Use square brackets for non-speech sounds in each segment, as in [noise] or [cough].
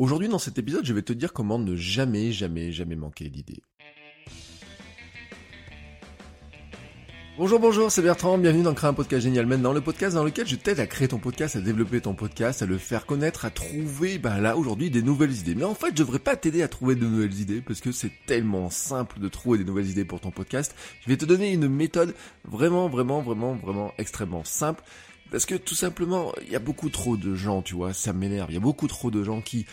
Aujourd'hui dans cet épisode, je vais te dire comment ne jamais, jamais, jamais manquer d'idées. Bonjour, bonjour, c'est Bertrand, bienvenue dans Créer un podcast génial maintenant, le podcast dans lequel je t'aide à créer ton podcast, à développer ton podcast, à le faire connaître, à trouver, bah là, aujourd'hui, des nouvelles idées. Mais en fait, je devrais pas t'aider à trouver de nouvelles idées, parce que c'est tellement simple de trouver des nouvelles idées pour ton podcast. Je vais te donner une méthode vraiment, vraiment, vraiment, vraiment extrêmement simple. Parce que tout simplement, il y a beaucoup trop de gens, tu vois, ça m'énerve. Il y a beaucoup trop de gens qui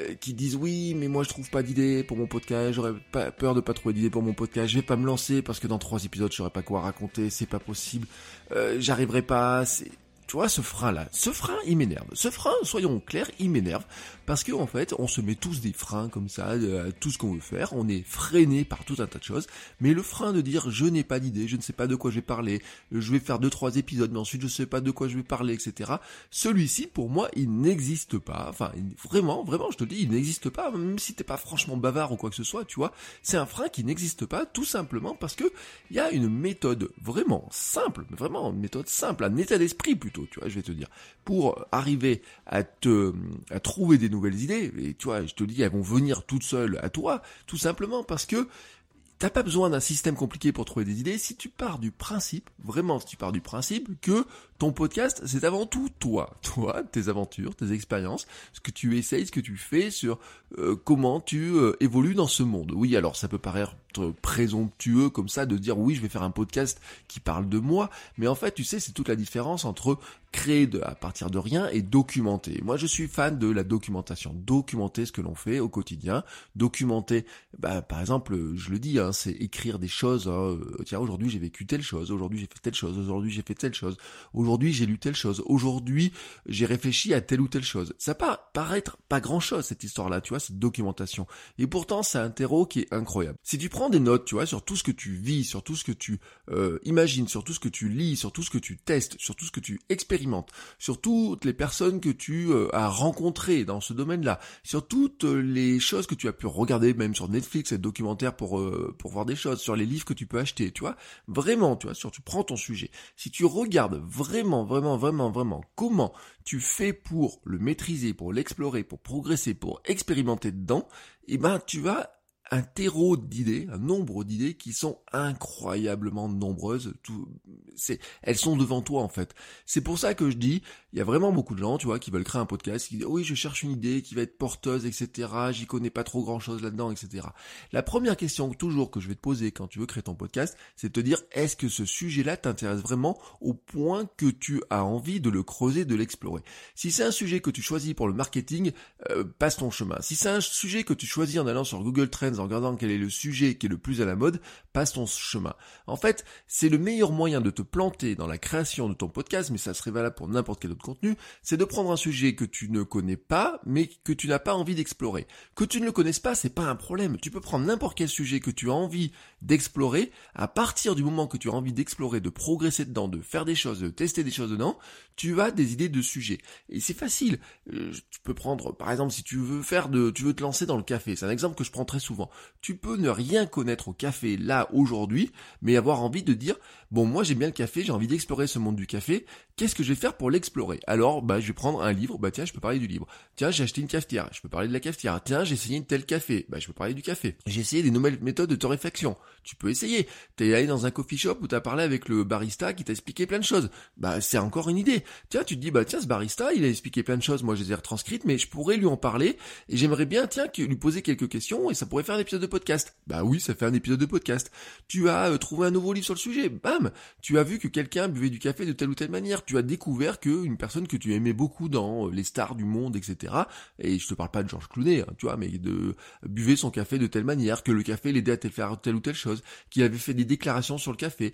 euh, qui disent oui, mais moi je trouve pas d'idées pour mon podcast, j'aurais pas peur de pas trouver d'idées pour mon podcast, je vais pas me lancer parce que dans trois épisodes je pas quoi raconter, c'est pas possible, euh, j'arriverai pas, tu vois, ce frein-là, ce frein, il m'énerve. Ce frein, soyons clairs, il m'énerve. Parce que, en fait, on se met tous des freins comme ça, à tout ce qu'on veut faire. On est freiné par tout un tas de choses. Mais le frein de dire, je n'ai pas d'idée, je ne sais pas de quoi je vais parler, je vais faire deux, trois épisodes, mais ensuite je ne sais pas de quoi je vais parler, etc. Celui-ci, pour moi, il n'existe pas. Enfin, vraiment, vraiment, je te dis, il n'existe pas, même si t'es pas franchement bavard ou quoi que ce soit, tu vois. C'est un frein qui n'existe pas, tout simplement parce que il y a une méthode vraiment simple, vraiment une méthode simple, un état d'esprit plutôt tu vois, je vais te dire, pour arriver à te, à trouver des nouvelles idées, et tu vois, je te dis, elles vont venir toutes seules à toi, tout simplement parce que T'as pas besoin d'un système compliqué pour trouver des idées si tu pars du principe, vraiment si tu pars du principe que ton podcast c'est avant tout toi, [laughs] toi, tes aventures, tes expériences, ce que tu essayes, ce que tu fais sur euh, comment tu euh, évolues dans ce monde. Oui, alors ça peut paraître présomptueux comme ça de dire oui je vais faire un podcast qui parle de moi, mais en fait tu sais c'est toute la différence entre créer de, à partir de rien et documenter. Moi, je suis fan de la documentation. Documenter ce que l'on fait au quotidien. Documenter, bah, par exemple, je le dis, hein, c'est écrire des choses. Hein, euh, tiens, aujourd'hui j'ai vécu telle chose. Aujourd'hui j'ai fait telle chose. Aujourd'hui j'ai fait telle chose. Aujourd'hui j'ai lu telle chose. Aujourd'hui j'ai réfléchi à telle ou telle chose. Ça peut paraître pas grand chose cette histoire-là, tu vois, cette documentation. Et pourtant, c'est un terreau qui est incroyable. Si tu prends des notes, tu vois, sur tout ce que tu vis, sur tout ce que tu euh, imagines, sur tout ce que tu lis, sur tout ce que tu testes, sur tout ce que tu expérimentes sur toutes les personnes que tu euh, as rencontrées dans ce domaine-là, sur toutes les choses que tu as pu regarder, même sur Netflix et documentaires pour euh, pour voir des choses, sur les livres que tu peux acheter, tu vois, vraiment, tu vois, sur tu prends ton sujet, si tu regardes vraiment, vraiment, vraiment, vraiment comment tu fais pour le maîtriser, pour l'explorer, pour progresser, pour expérimenter dedans, eh ben tu vas un terreau d'idées, un nombre d'idées qui sont incroyablement nombreuses. Tout, c'est, elles sont devant toi en fait. C'est pour ça que je dis, il y a vraiment beaucoup de gens, tu vois, qui veulent créer un podcast, qui disent oui, je cherche une idée qui va être porteuse, etc. J'y connais pas trop grand chose là-dedans, etc. La première question toujours que je vais te poser quand tu veux créer ton podcast, c'est de te dire est-ce que ce sujet-là t'intéresse vraiment au point que tu as envie de le creuser, de l'explorer? Si c'est un sujet que tu choisis pour le marketing, euh, passe ton chemin. Si c'est un sujet que tu choisis en allant sur Google Trends en regardant quel est le sujet qui est le plus à la mode, passe ton chemin. En fait, c'est le meilleur moyen de te planter dans la création de ton podcast, mais ça serait valable pour n'importe quel autre contenu, c'est de prendre un sujet que tu ne connais pas, mais que tu n'as pas envie d'explorer. Que tu ne le connaisses pas, c'est pas un problème. Tu peux prendre n'importe quel sujet que tu as envie d'explorer. À partir du moment que tu as envie d'explorer, de progresser dedans, de faire des choses, de tester des choses dedans, tu as des idées de sujets. Et c'est facile. Euh, tu peux prendre, par exemple, si tu veux faire de, tu veux te lancer dans le café. C'est un exemple que je prends très souvent. Tu peux ne rien connaître au café là aujourd'hui, mais avoir envie de dire bon moi j'ai bien le café, j'ai envie d'explorer ce monde du café. Qu'est-ce que je vais faire pour l'explorer? Alors bah je vais prendre un livre. Bah tiens je peux parler du livre. Tiens j'ai acheté une cafetière, je peux parler de la cafetière. Tiens j'ai essayé une telle café. Bah je peux parler du café. J'ai essayé des nouvelles méthodes de torréfaction. Tu peux essayer. T'es allé dans un coffee shop où t'as parlé avec le barista qui t'a expliqué plein de choses. Bah c'est encore une idée. Tiens tu te dis bah tiens ce barista il a expliqué plein de choses. Moi je les ai retranscrites, mais je pourrais lui en parler et j'aimerais bien tiens lui poser quelques questions et ça pourrait faire un épisode de podcast. Bah oui, ça fait un épisode de podcast. Tu as euh, trouvé un nouveau livre sur le sujet, bam Tu as vu que quelqu'un buvait du café de telle ou telle manière. Tu as découvert qu'une personne que tu aimais beaucoup dans euh, les stars du monde, etc. Et je te parle pas de Georges Clooney, hein, tu vois, mais de buvait son café de telle manière, que le café l'aidait à faire telle ou telle chose, qu'il avait fait des déclarations sur le café.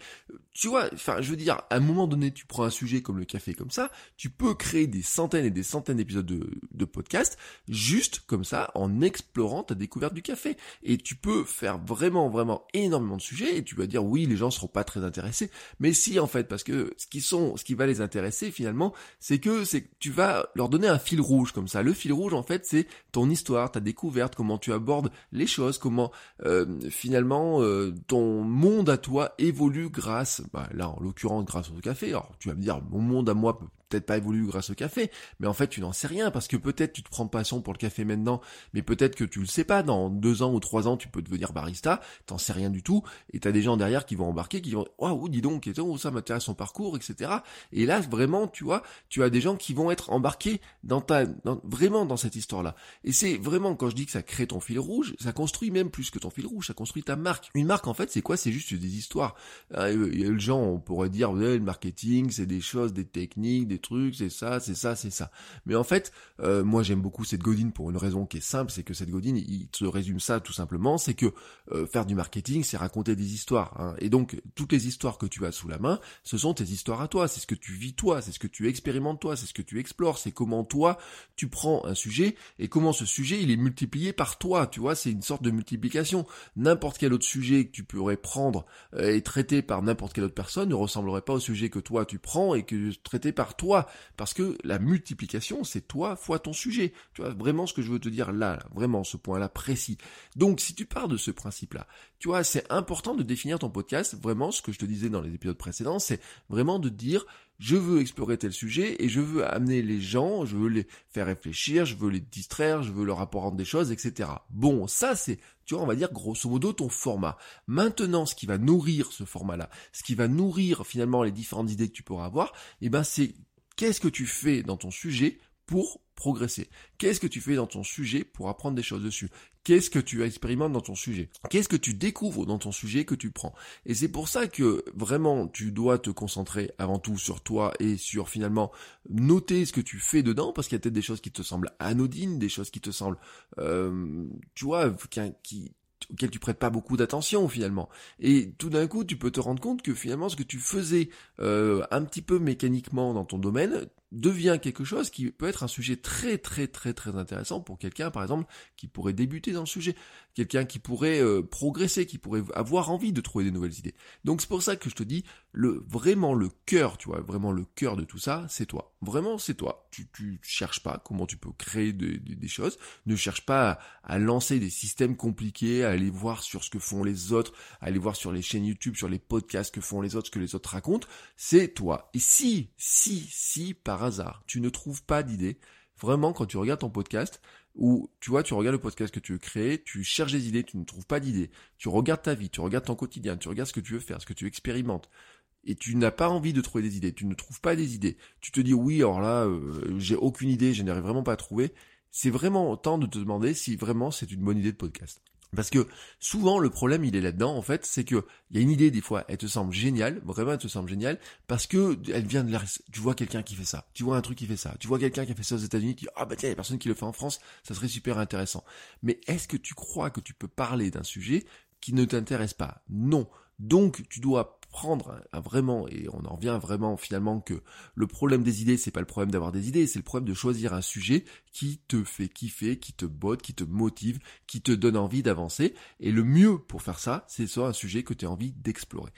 Tu vois, enfin, je veux dire, à un moment donné, tu prends un sujet comme le café comme ça, tu peux créer des centaines et des centaines d'épisodes de, de podcast juste comme ça en explorant ta découverte du café. Et tu peux faire vraiment, vraiment énormément de sujets et tu vas dire oui, les gens seront pas très intéressés. Mais si, en fait, parce que ce qui sont, ce qui va les intéresser finalement, c'est que, c'est que tu vas leur donner un fil rouge comme ça. Le fil rouge, en fait, c'est ton histoire, ta découverte, comment tu abordes les choses, comment euh, finalement euh, ton monde à toi évolue grâce, bah, là en l'occurrence grâce au café. Alors tu vas me dire, mon monde à moi peut peut-être pas évolué grâce au café, mais en fait tu n'en sais rien parce que peut-être tu te prends passion pour le café maintenant, mais peut-être que tu le sais pas, dans deux ans ou trois ans tu peux devenir barista, t'en sais rien du tout, et t'as des gens derrière qui vont embarquer, qui vont, waouh, dis donc, et ça m'intéresse son parcours, etc. Et là vraiment, tu vois, tu as des gens qui vont être embarqués dans ta, vraiment dans cette histoire-là. Et c'est vraiment quand je dis que ça crée ton fil rouge, ça construit même plus que ton fil rouge, ça construit ta marque. Une marque en fait c'est quoi? C'est juste des histoires. Euh, les gens on pourrait dire le marketing c'est des choses, des techniques, des trucs, c'est ça, c'est ça, c'est ça. Mais en fait, euh, moi j'aime beaucoup cette godine pour une raison qui est simple, c'est que cette godine, il te résume ça tout simplement, c'est que euh, faire du marketing, c'est raconter des histoires. Hein. Et donc toutes les histoires que tu as sous la main, ce sont tes histoires à toi, c'est ce que tu vis toi, c'est ce que tu expérimentes toi, c'est ce que tu explores, c'est comment toi tu prends un sujet et comment ce sujet il est multiplié par toi, tu vois, c'est une sorte de multiplication. N'importe quel autre sujet que tu pourrais prendre euh, et traiter par n'importe quelle autre personne ne ressemblerait pas au sujet que toi tu prends et que traité par toi. Parce que la multiplication, c'est toi fois ton sujet. Tu vois, vraiment ce que je veux te dire là, vraiment ce point-là précis. Donc, si tu pars de ce principe-là, tu vois, c'est important de définir ton podcast. Vraiment, ce que je te disais dans les épisodes précédents, c'est vraiment de dire, je veux explorer tel sujet et je veux amener les gens, je veux les faire réfléchir, je veux les distraire, je veux leur apprendre des choses, etc. Bon, ça c'est, tu vois, on va dire grosso modo ton format. Maintenant, ce qui va nourrir ce format-là, ce qui va nourrir finalement les différentes idées que tu pourras avoir, eh ben c'est qu'est-ce que tu fais dans ton sujet pour progresser? Qu'est-ce que tu fais dans ton sujet pour apprendre des choses dessus? Qu'est-ce que tu expérimentes dans ton sujet? Qu'est-ce que tu découvres dans ton sujet que tu prends? Et c'est pour ça que vraiment tu dois te concentrer avant tout sur toi et sur finalement noter ce que tu fais dedans parce qu'il y a peut-être des choses qui te semblent anodines, des choses qui te semblent, euh, tu vois, qui, auquel tu prêtes pas beaucoup d'attention finalement. Et tout d'un coup, tu peux te rendre compte que finalement ce que tu faisais euh, un petit peu mécaniquement dans ton domaine, devient quelque chose qui peut être un sujet très très très très intéressant pour quelqu'un par exemple qui pourrait débuter dans le sujet, quelqu'un qui pourrait euh, progresser, qui pourrait avoir envie de trouver des nouvelles idées. Donc c'est pour ça que je te dis le vraiment le cœur, tu vois, vraiment le cœur de tout ça, c'est toi. Vraiment c'est toi. Tu tu cherches pas comment tu peux créer des choses, ne cherche pas à, lancer des systèmes compliqués, à aller voir sur ce que font les autres, à aller voir sur les chaînes YouTube, sur les podcasts que font les autres, ce que les autres racontent, c'est toi. Et si si si par hasard, tu ne trouves pas d'idées, vraiment quand tu regardes ton podcast, ou tu vois, tu regardes le podcast que tu veux créer, tu cherches des idées, tu ne trouves pas d'idées, tu regardes ta vie, tu regardes ton quotidien, tu regardes ce que tu veux faire, ce que tu expérimentes, et tu n'as pas envie de trouver des idées, tu ne trouves pas des idées, tu te dis oui, alors là, euh, j'ai aucune idée, je n'arrive vraiment pas à trouver, c'est vraiment temps de te demander si vraiment c'est une bonne idée de podcast. Parce que souvent le problème il est là-dedans en fait, c'est que il y a une idée des fois, elle te semble géniale, vraiment elle te semble géniale, parce que elle vient de la, tu vois quelqu'un qui fait ça, tu vois un truc qui fait ça, tu vois quelqu'un qui a fait ça aux États-Unis, tu dis ah bah tiens il y a personne qui le fait en France, ça serait super intéressant. Mais est-ce que tu crois que tu peux parler d'un sujet qui ne t'intéresse pas? Non. Donc tu dois prendre vraiment, et on en revient vraiment finalement que le problème des idées, c'est pas le problème d'avoir des idées, c'est le problème de choisir un sujet qui te fait kiffer, qui te botte, qui te motive, qui te donne envie d'avancer. Et le mieux pour faire ça, c'est soit un sujet que tu as envie d'explorer.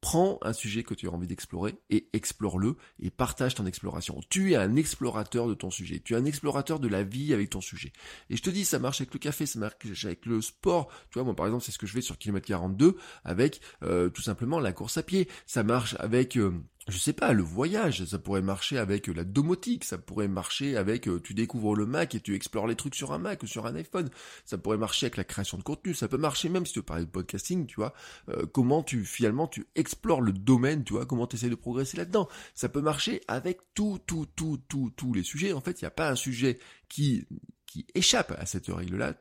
Prends un sujet que tu as envie d'explorer et explore-le et partage ton exploration. Tu es un explorateur de ton sujet. Tu es un explorateur de la vie avec ton sujet. Et je te dis, ça marche avec le café, ça marche avec le sport. Tu vois, moi par exemple, c'est ce que je fais sur kilomètre 42 avec euh, tout simplement la course à pied. Ça marche avec euh, je sais pas, le voyage, ça pourrait marcher avec la domotique, ça pourrait marcher avec euh, tu découvres le Mac et tu explores les trucs sur un Mac ou sur un iPhone, ça pourrait marcher avec la création de contenu, ça peut marcher même si tu parler de podcasting, tu vois, euh, comment tu finalement tu explores le domaine, tu vois, comment tu essaies de progresser là-dedans. Ça peut marcher avec tout, tout, tout, tout, tous les sujets. En fait, il n'y a pas un sujet qui, qui échappe à cette règle-là.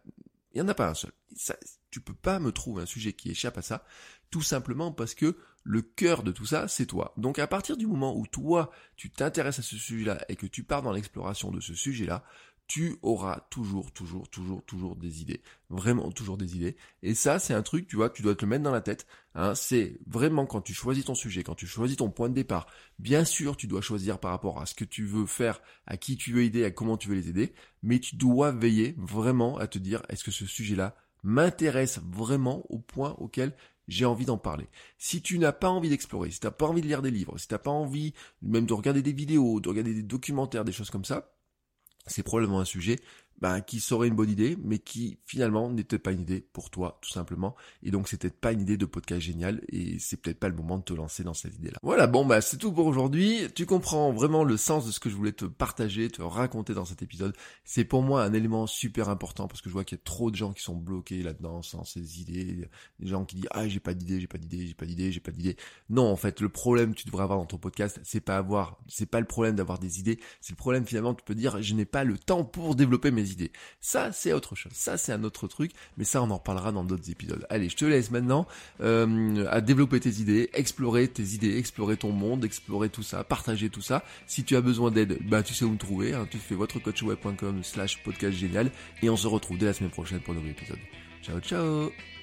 Il n'y en a pas un seul. Ça, tu peux pas me trouver un sujet qui échappe à ça, tout simplement parce que le cœur de tout ça, c'est toi. Donc à partir du moment où toi, tu t'intéresses à ce sujet-là et que tu pars dans l'exploration de ce sujet-là, tu auras toujours, toujours, toujours, toujours des idées. Vraiment toujours des idées. Et ça, c'est un truc, tu vois, tu dois te le mettre dans la tête. Hein. C'est vraiment quand tu choisis ton sujet, quand tu choisis ton point de départ. Bien sûr, tu dois choisir par rapport à ce que tu veux faire, à qui tu veux aider, à comment tu veux les aider. Mais tu dois veiller vraiment à te dire, est-ce que ce sujet-là m'intéresse vraiment au point auquel j'ai envie d'en parler. Si tu n'as pas envie d'explorer, si tu n'as pas envie de lire des livres, si tu n'as pas envie même de regarder des vidéos, de regarder des documentaires, des choses comme ça, c'est probablement un sujet ben, qui serait une bonne idée, mais qui finalement n'était pas une idée pour toi, tout simplement. Et donc c'était pas une idée de podcast génial, et c'est peut-être pas le moment de te lancer dans cette idée-là. Voilà, bon bah c'est tout pour aujourd'hui. Tu comprends vraiment le sens de ce que je voulais te partager, te raconter dans cet épisode. C'est pour moi un élément super important parce que je vois qu'il y a trop de gens qui sont bloqués là-dedans sans ces idées, des gens qui disent ah j'ai pas d'idée, j'ai pas d'idée, j'ai pas d'idée, j'ai pas d'idée. Non, en fait, le problème que tu devrais avoir dans ton podcast, c'est pas avoir, c'est pas le problème d'avoir des idées, c'est le problème finalement tu peux dire je n'ai pas le temps pour développer mes Ça c'est autre chose, ça c'est un autre truc, mais ça on en reparlera dans d'autres épisodes. Allez, je te laisse maintenant euh, à développer tes idées, explorer tes idées, explorer ton monde, explorer tout ça, partager tout ça. Si tu as besoin d'aide, bah tu sais où me trouver, hein, tu fais votrecoachweb.com slash podcast génial et on se retrouve dès la semaine prochaine pour un nouvel épisode. Ciao ciao